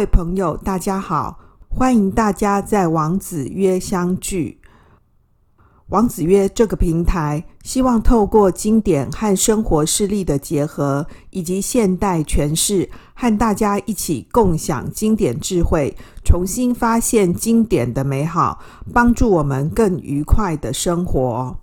各位朋友，大家好，欢迎大家在王子约相聚。王子约这个平台，希望透过经典和生活事例的结合，以及现代诠释，和大家一起共享经典智慧，重新发现经典的美好，帮助我们更愉快的生活。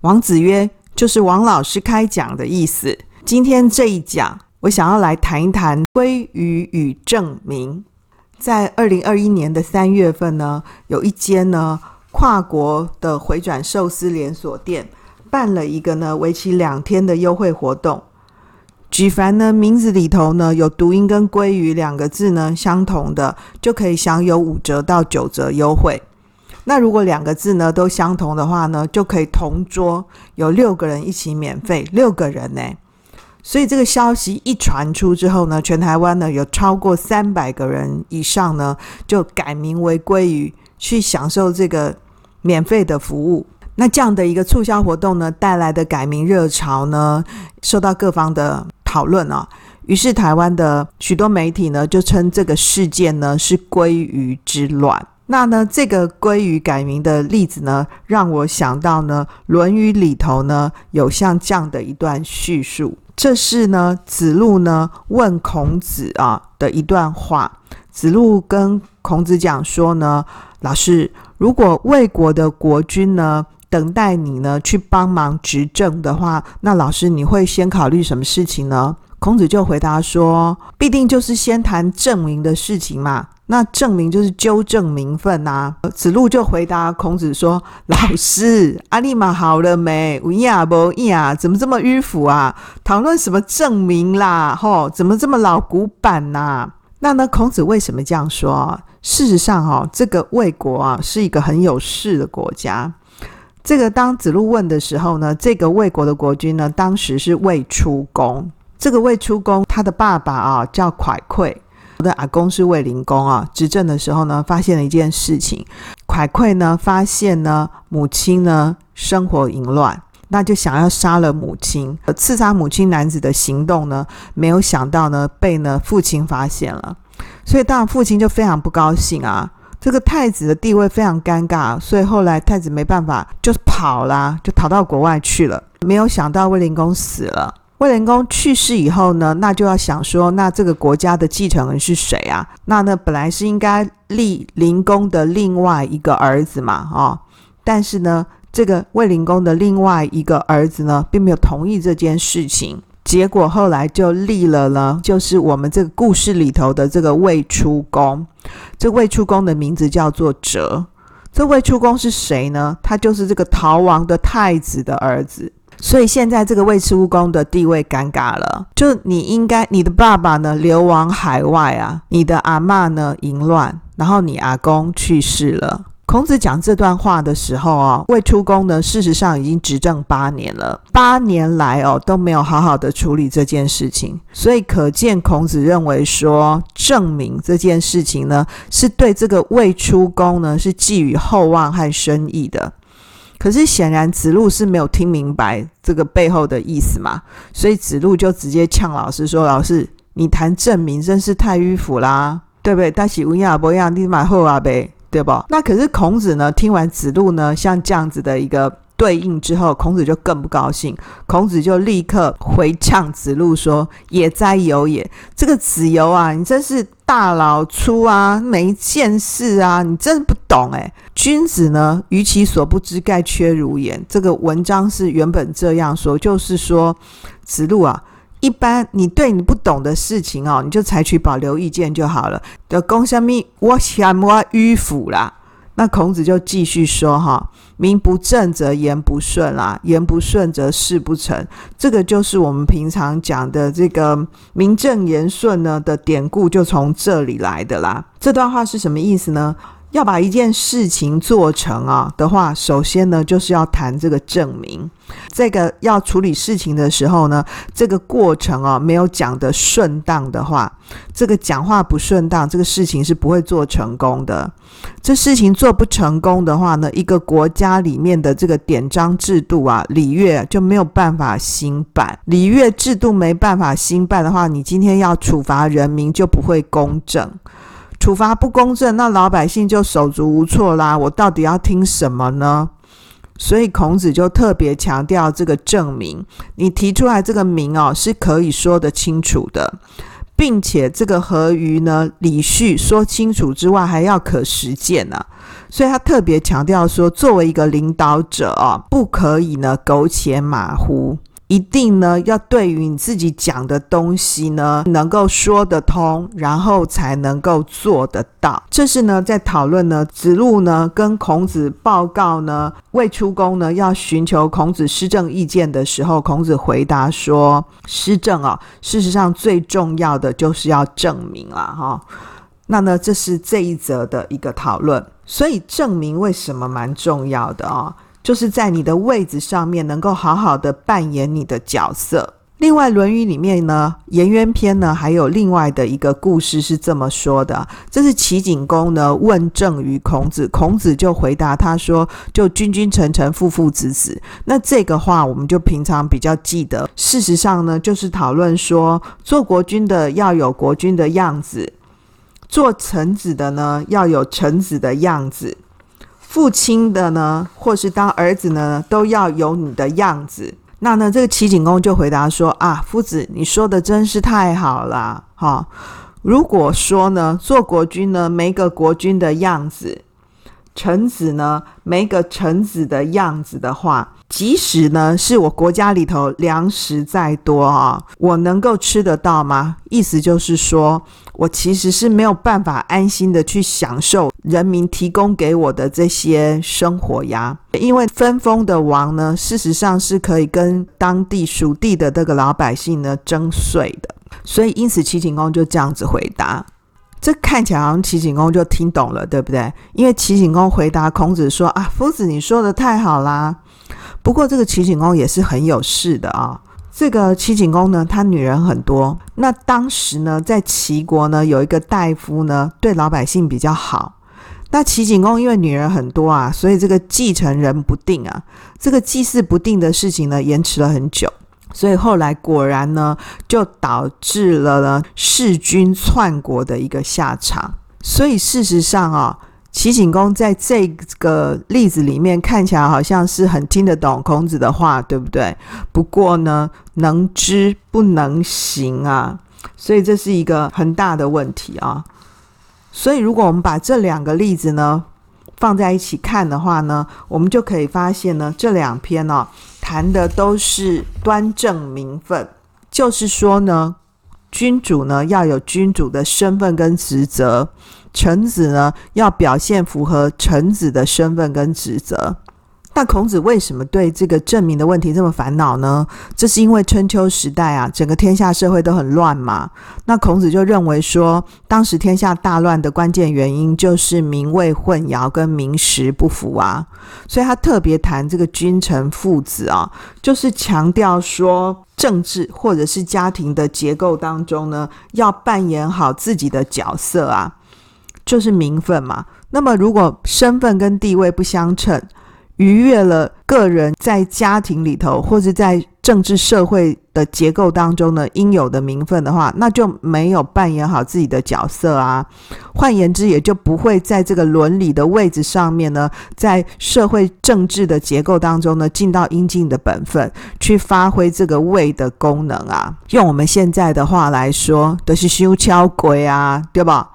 王子约就是王老师开讲的意思。今天这一讲，我想要来谈一谈鲑鱼与证明。在二零二一年的三月份呢，有一间呢。跨国的回转寿司连锁店办了一个呢为期两天的优惠活动，举凡呢名字里头呢有读音跟鲑鱼两个字呢相同的，就可以享有五折到九折优惠。那如果两个字呢都相同的话呢，就可以同桌有六个人一起免费，六个人呢。所以这个消息一传出之后呢，全台湾呢有超过三百个人以上呢就改名为鲑鱼。去享受这个免费的服务，那这样的一个促销活动呢，带来的改名热潮呢，受到各方的讨论啊。于是台湾的许多媒体呢，就称这个事件呢是“鲑鱼之乱”。那呢，这个鲑鱼改名的例子呢，让我想到呢，《论语》里头呢有像这样的一段叙述，这是呢子路呢问孔子啊的一段话。子路跟孔子讲说呢。老师，如果魏国的国君呢，等待你呢去帮忙执政的话，那老师你会先考虑什么事情呢？孔子就回答说，必定就是先谈证明的事情嘛。那证明就是纠正名分呐、啊。子路就回答孔子说：“老师，阿里玛好了没？无呀不呀，怎么这么迂腐啊？讨论什么证明啦？吼，怎么这么老古板呐、啊？那呢，孔子为什么这样说？”事实上，哈，这个魏国啊是一个很有势的国家。这个当子路问的时候呢，这个魏国的国君呢，当时是魏出公。这个魏出公他的爸爸啊叫蒯聩，我的阿公是卫灵公啊。执政的时候呢，发现了一件事情，蒯聩呢发现呢母亲呢生活淫乱，那就想要杀了母亲，刺杀母亲男子的行动呢，没有想到呢被呢父亲发现了。所以当然父亲就非常不高兴啊，这个太子的地位非常尴尬，所以后来太子没办法，就跑啦，就逃到国外去了。没有想到卫灵公死了，卫灵公去世以后呢，那就要想说，那这个国家的继承人是谁啊？那呢本来是应该立灵公的另外一个儿子嘛，哦，但是呢，这个卫灵公的另外一个儿子呢，并没有同意这件事情。结果后来就立了呢，就是我们这个故事里头的这个卫出公。这卫出公的名字叫做哲。这卫出公是谁呢？他就是这个逃亡的太子的儿子。所以现在这个卫出公的地位尴尬了，就你应该，你的爸爸呢流亡海外啊，你的阿嬷呢淫乱，然后你阿公去世了。孔子讲这段话的时候啊，卫出公呢，事实上已经执政八年了，八年来哦都没有好好的处理这件事情，所以可见孔子认为说证明这件事情呢，是对这个卫出公呢是寄予厚望和深意的。可是显然子路是没有听明白这个背后的意思嘛，所以子路就直接呛老师说：“老师，你谈证明真是太迂腐啦，对不对？但是乌鸦伯亚你买后啊呗。”对吧？那可是孔子呢？听完子路呢，像这样子的一个对应之后，孔子就更不高兴。孔子就立刻回呛子路说：“也哉由也！这个子游啊，你真是大老粗啊，没见识啊，你真不懂诶。君子呢，于其所不知，盖缺如也。这个文章是原本这样说，就是说子路啊。”一般你对你不懂的事情哦，你就采取保留意见就好了。就讲什么我嫌我迂腐啦，那孔子就继续说哈：名不正则言不顺啦，言不顺则事不成。这个就是我们平常讲的这个名正言顺呢的典故，就从这里来的啦。这段话是什么意思呢？要把一件事情做成啊的话，首先呢，就是要谈这个证明。这个要处理事情的时候呢，这个过程啊没有讲得顺当的话，这个讲话不顺当，这个事情是不会做成功的。这事情做不成功的话呢，一个国家里面的这个典章制度啊、礼乐就没有办法兴办。礼乐制度没办法兴办的话，你今天要处罚人民就不会公正。处罚不公正，那老百姓就手足无措啦。我到底要听什么呢？所以孔子就特别强调这个证明。你提出来这个名哦，是可以说得清楚的，并且这个合于呢礼序说清楚之外，还要可实践呢、啊。所以他特别强调说，作为一个领导者哦，不可以呢苟且马虎。一定呢，要对于你自己讲的东西呢，能够说得通，然后才能够做得到。这是呢，在讨论呢，子路呢跟孔子报告呢，未出宫呢要寻求孔子施政意见的时候，孔子回答说：“施政啊，事实上最重要的就是要证明了哈。”那呢，这是这一则的一个讨论。所以证明为什么蛮重要的啊？就是在你的位置上面，能够好好的扮演你的角色。另外，《论语》里面呢，《颜渊篇》呢，还有另外的一个故事是这么说的：这是齐景公呢问政于孔子，孔子就回答他说：“就君君臣臣，父父子子。”那这个话我们就平常比较记得。事实上呢，就是讨论说，做国君的要有国君的样子，做臣子的呢要有臣子的样子。父亲的呢，或是当儿子呢，都要有你的样子。那呢，这个齐景公就回答说：“啊，夫子，你说的真是太好了，哈、如果说呢，做国君呢，没个国君的样子；臣子呢，没个臣子的样子的话，即使呢，是我国家里头粮食再多啊，我能够吃得到吗？意思就是说。”我其实是没有办法安心的去享受人民提供给我的这些生活呀，因为分封的王呢，事实上是可以跟当地属地的这个老百姓呢征税的，所以因此齐景公就这样子回答，这看起来好像齐景公就听懂了，对不对？因为齐景公回答孔子说：“啊，夫子你说的太好啦。”不过这个齐景公也是很有事的啊。这个齐景公呢，他女人很多。那当时呢，在齐国呢，有一个大夫呢，对老百姓比较好。那齐景公因为女人很多啊，所以这个继承人不定啊，这个祭祀不定的事情呢，延迟了很久。所以后来果然呢，就导致了呢弑君篡国的一个下场。所以事实上啊。齐景公在这个例子里面看起来好像是很听得懂孔子的话，对不对？不过呢，能知不能行啊，所以这是一个很大的问题啊。所以，如果我们把这两个例子呢放在一起看的话呢，我们就可以发现呢，这两篇呢谈的都是端正名分，就是说呢，君主呢要有君主的身份跟职责。臣子呢，要表现符合臣子的身份跟职责。那孔子为什么对这个证明的问题这么烦恼呢？这是因为春秋时代啊，整个天下社会都很乱嘛。那孔子就认为说，当时天下大乱的关键原因就是名位混淆跟名实不符啊。所以他特别谈这个君臣父子啊，就是强调说，政治或者是家庭的结构当中呢，要扮演好自己的角色啊。就是名分嘛。那么，如果身份跟地位不相称，逾越了个人在家庭里头或者在政治社会的结构当中呢应有的名分的话，那就没有扮演好自己的角色啊。换言之，也就不会在这个伦理的位置上面呢，在社会政治的结构当中呢，尽到应尽的本分，去发挥这个位的功能啊。用我们现在的话来说，都、是修敲鬼啊，对吧？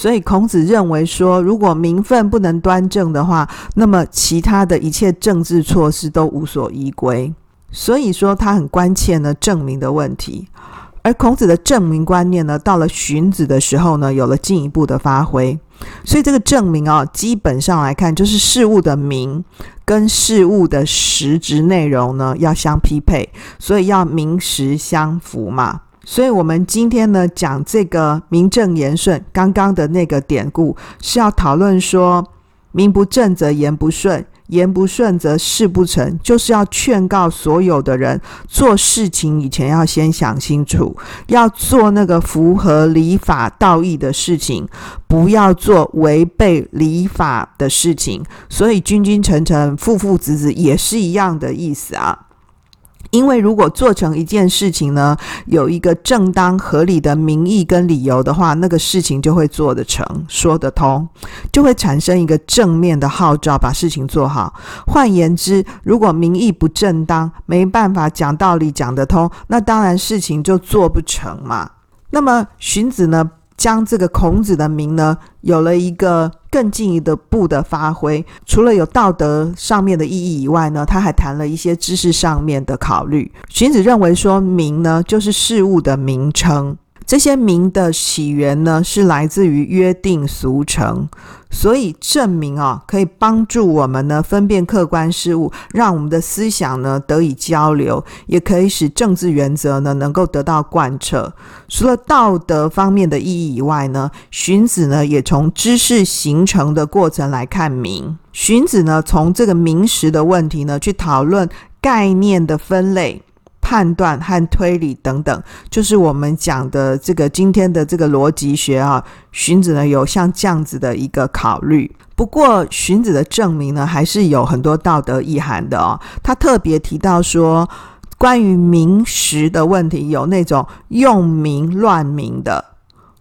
所以孔子认为说，如果名分不能端正的话，那么其他的一切政治措施都无所依归。所以说他很关切呢证明的问题。而孔子的证明观念呢，到了荀子的时候呢，有了进一步的发挥。所以这个证明啊，基本上来看，就是事物的名跟事物的实质内容呢要相匹配，所以要名实相符嘛。所以，我们今天呢讲这个名正言顺，刚刚的那个典故是要讨论说，名不正则言不顺。言不顺则事不成，就是要劝告所有的人做事情以前要先想清楚，要做那个符合礼法道义的事情，不要做违背礼法的事情。所以君君臣臣，父父子子也是一样的意思啊。因为如果做成一件事情呢，有一个正当合理的名义跟理由的话，那个事情就会做得成，说得通，就会产生一个正面的号召，把事情做好。换言之，如果名义不正当，没办法讲道理讲得通，那当然事情就做不成嘛。那么荀子呢，将这个孔子的名呢，有了一个更进一步的发挥。除了有道德上面的意义以外呢，他还谈了一些知识上面的考虑。荀子认为说，名呢就是事物的名称。这些名的起源呢，是来自于约定俗成，所以证明啊，可以帮助我们呢分辨客观事物，让我们的思想呢得以交流，也可以使政治原则呢能够得到贯彻。除了道德方面的意义以外呢，荀子呢也从知识形成的过程来看名。荀子呢从这个名实的问题呢去讨论概念的分类。判断和推理等等，就是我们讲的这个今天的这个逻辑学啊。荀子呢有像这样子的一个考虑，不过荀子的证明呢还是有很多道德意涵的哦。他特别提到说，关于名实的问题，有那种用名乱名的，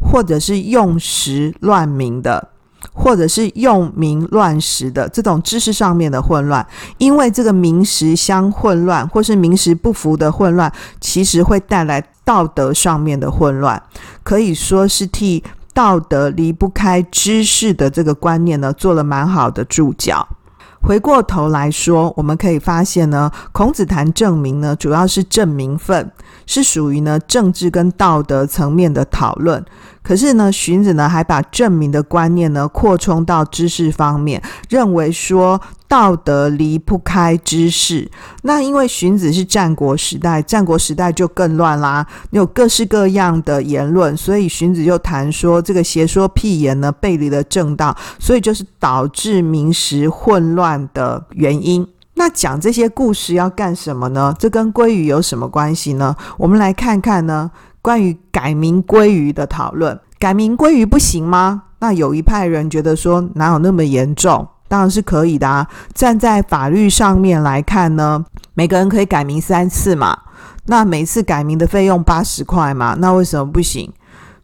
或者是用实乱名的。或者是用名乱实的这种知识上面的混乱，因为这个名实相混乱，或是名实不符的混乱，其实会带来道德上面的混乱，可以说是替道德离不开知识的这个观念呢，做了蛮好的注脚。回过头来说，我们可以发现呢，孔子谈正名呢，主要是证名分，是属于呢政治跟道德层面的讨论。可是呢，荀子呢还把证明的观念呢扩充到知识方面，认为说道德离不开知识。那因为荀子是战国时代，战国时代就更乱啦，有各式各样的言论，所以荀子就谈说这个邪说辟言呢背离了正道，所以就是导致名实混乱的原因。那讲这些故事要干什么呢？这跟鲑鱼有什么关系呢？我们来看看呢。关于改名鲑鱼的讨论，改名鲑鱼不行吗？那有一派人觉得说，哪有那么严重？当然是可以的啊。站在法律上面来看呢，每个人可以改名三次嘛。那每次改名的费用八十块嘛，那为什么不行？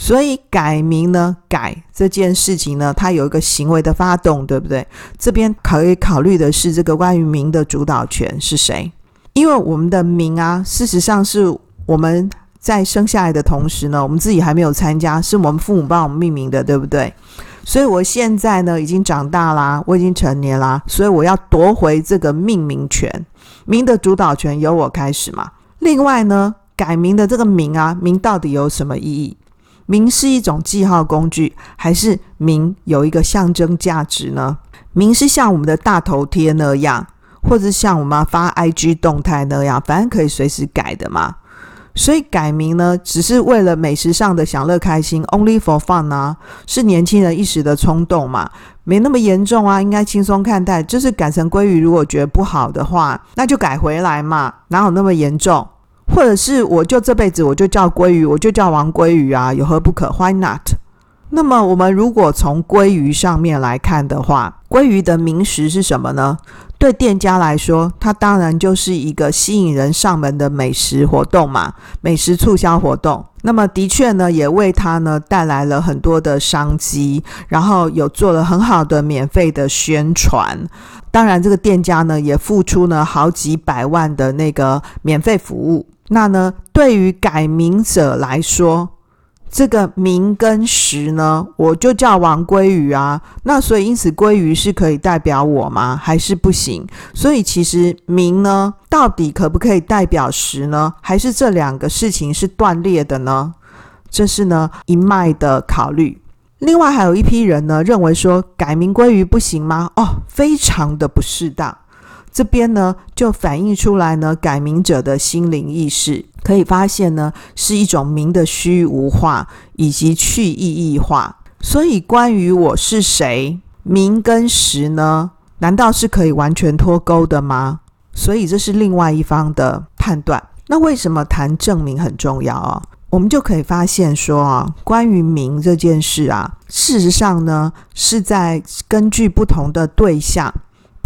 所以改名呢，改这件事情呢，它有一个行为的发动，对不对？这边可以考虑的是，这个关于名的主导权是谁？因为我们的名啊，事实上是我们。在生下来的同时呢，我们自己还没有参加，是我们父母帮我们命名的，对不对？所以我现在呢已经长大啦，我已经成年啦，所以我要夺回这个命名权，名的主导权由我开始嘛。另外呢，改名的这个名啊，名到底有什么意义？名是一种记号工具，还是名有一个象征价值呢？名是像我们的大头贴那样，或者像我们发 IG 动态那样，反正可以随时改的嘛。所以改名呢，只是为了美食上的享乐开心，only for fun 啊，是年轻人一时的冲动嘛，没那么严重啊，应该轻松看待。就是改成鲑鱼，如果觉得不好的话，那就改回来嘛，哪有那么严重？或者是我就这辈子我就叫鲑鱼，我就叫王鲑鱼啊，有何不可？Why not？那么我们如果从鲑鱼上面来看的话，鲑鱼的名食是什么呢？对店家来说，它当然就是一个吸引人上门的美食活动嘛，美食促销活动。那么的确呢，也为它呢带来了很多的商机，然后有做了很好的免费的宣传。当然，这个店家呢也付出了好几百万的那个免费服务。那呢，对于改名者来说，这个名跟实呢，我就叫王鲑鱼啊。那所以因此鲑鱼是可以代表我吗？还是不行？所以其实名呢，到底可不可以代表实呢？还是这两个事情是断裂的呢？这是呢一脉的考虑。另外还有一批人呢，认为说改名鲑鱼不行吗？哦，非常的不适当。这边呢，就反映出来呢，改名者的心灵意识。可以发现呢，是一种名的虚无化以及去意义化。所以，关于我是谁，名跟实呢，难道是可以完全脱钩的吗？所以，这是另外一方的判断。那为什么谈证明很重要啊？我们就可以发现说啊，关于名这件事啊，事实上呢，是在根据不同的对象、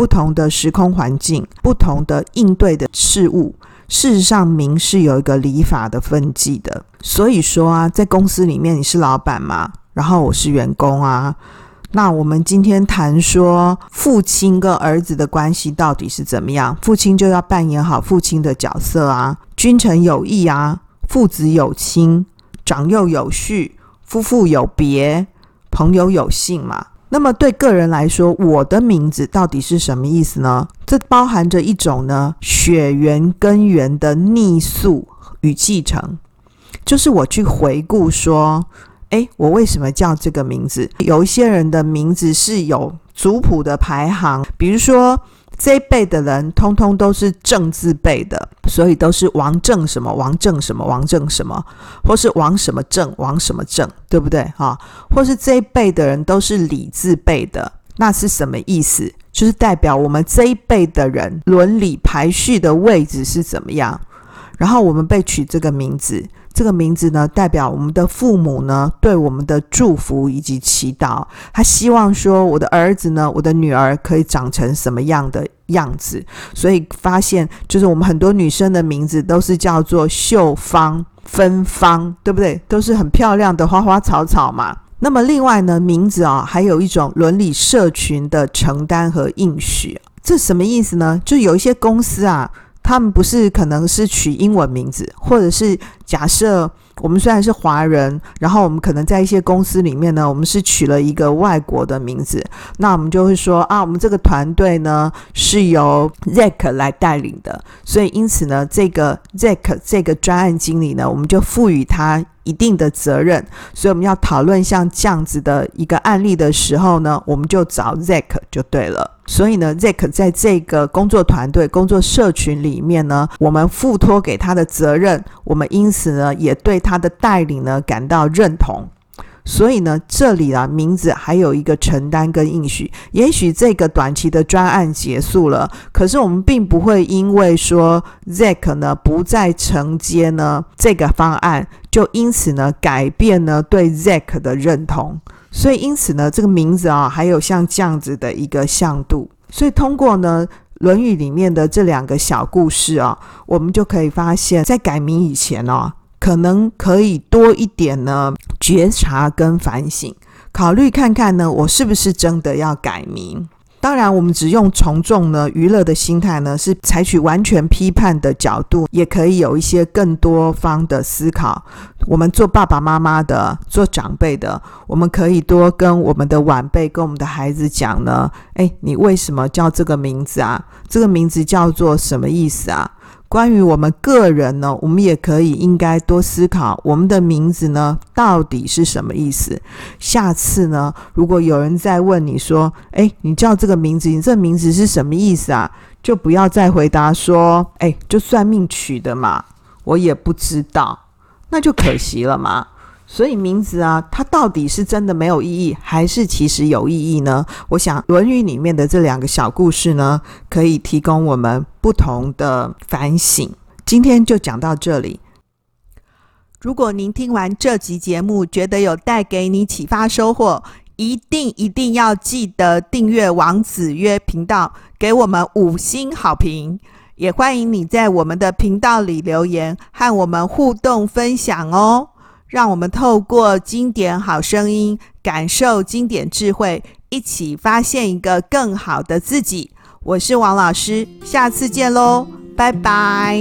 不同的时空环境、不同的应对的事物，事实上名是有一个礼法的分际的。所以说啊，在公司里面你是老板嘛，然后我是员工啊，那我们今天谈说父亲跟儿子的关系到底是怎么样？父亲就要扮演好父亲的角色啊，君臣有义啊。父子有亲，长幼有序，夫妇有别，朋友有信嘛。那么对个人来说，我的名字到底是什么意思呢？这包含着一种呢血缘根源的逆溯与继承，就是我去回顾说，诶，我为什么叫这个名字？有一些人的名字是有族谱的排行，比如说。这一辈的人通通都是正字辈的，所以都是王正什么王正什么王正什么，或是王什么正王什么正，对不对？哈，或是这一辈的人都是李字辈的，那是什么意思？就是代表我们这一辈的人伦理排序的位置是怎么样，然后我们被取这个名字。这个名字呢，代表我们的父母呢对我们的祝福以及祈祷。他希望说，我的儿子呢，我的女儿可以长成什么样的样子。所以发现，就是我们很多女生的名字都是叫做秀芳、芬芳，对不对？都是很漂亮的花花草草嘛。那么另外呢，名字啊，还有一种伦理社群的承担和应许。这什么意思呢？就有一些公司啊。他们不是可能是取英文名字，或者是假设我们虽然是华人，然后我们可能在一些公司里面呢，我们是取了一个外国的名字，那我们就会说啊，我们这个团队呢是由 Zack 来带领的，所以因此呢，这个 Zack 这个专案经理呢，我们就赋予他一定的责任，所以我们要讨论像这样子的一个案例的时候呢，我们就找 Zack 就对了。所以呢，Zack 在这个工作团队、工作社群里面呢，我们付托给他的责任，我们因此呢，也对他的带领呢感到认同。所以呢，这里啊，名字还有一个承担跟应许。也许这个短期的专案结束了，可是我们并不会因为说 Zack 呢不再承接呢这个方案，就因此呢改变呢对 Zack 的认同。所以因此呢，这个名字啊，还有像这样子的一个向度。所以通过呢《论语》里面的这两个小故事啊，我们就可以发现，在改名以前哦。可能可以多一点呢，觉察跟反省，考虑看看呢，我是不是真的要改名？当然，我们只用从众呢、娱乐的心态呢，是采取完全批判的角度，也可以有一些更多方的思考。我们做爸爸妈妈的、做长辈的，我们可以多跟我们的晚辈、跟我们的孩子讲呢，诶，你为什么叫这个名字啊？这个名字叫做什么意思啊？关于我们个人呢，我们也可以应该多思考我们的名字呢到底是什么意思。下次呢，如果有人再问你说：“哎，你叫这个名字，你这名字是什么意思啊？”就不要再回答说：“哎，就算命取的嘛，我也不知道。”那就可惜了嘛。所以名字啊，它到底是真的没有意义，还是其实有意义呢？我想《论语》里面的这两个小故事呢，可以提供我们不同的反省。今天就讲到这里。如果您听完这集节目，觉得有带给你启发收获，一定一定要记得订阅王子约频道，给我们五星好评。也欢迎你在我们的频道里留言，和我们互动分享哦。让我们透过经典好声音，感受经典智慧，一起发现一个更好的自己。我是王老师，下次见喽，拜拜。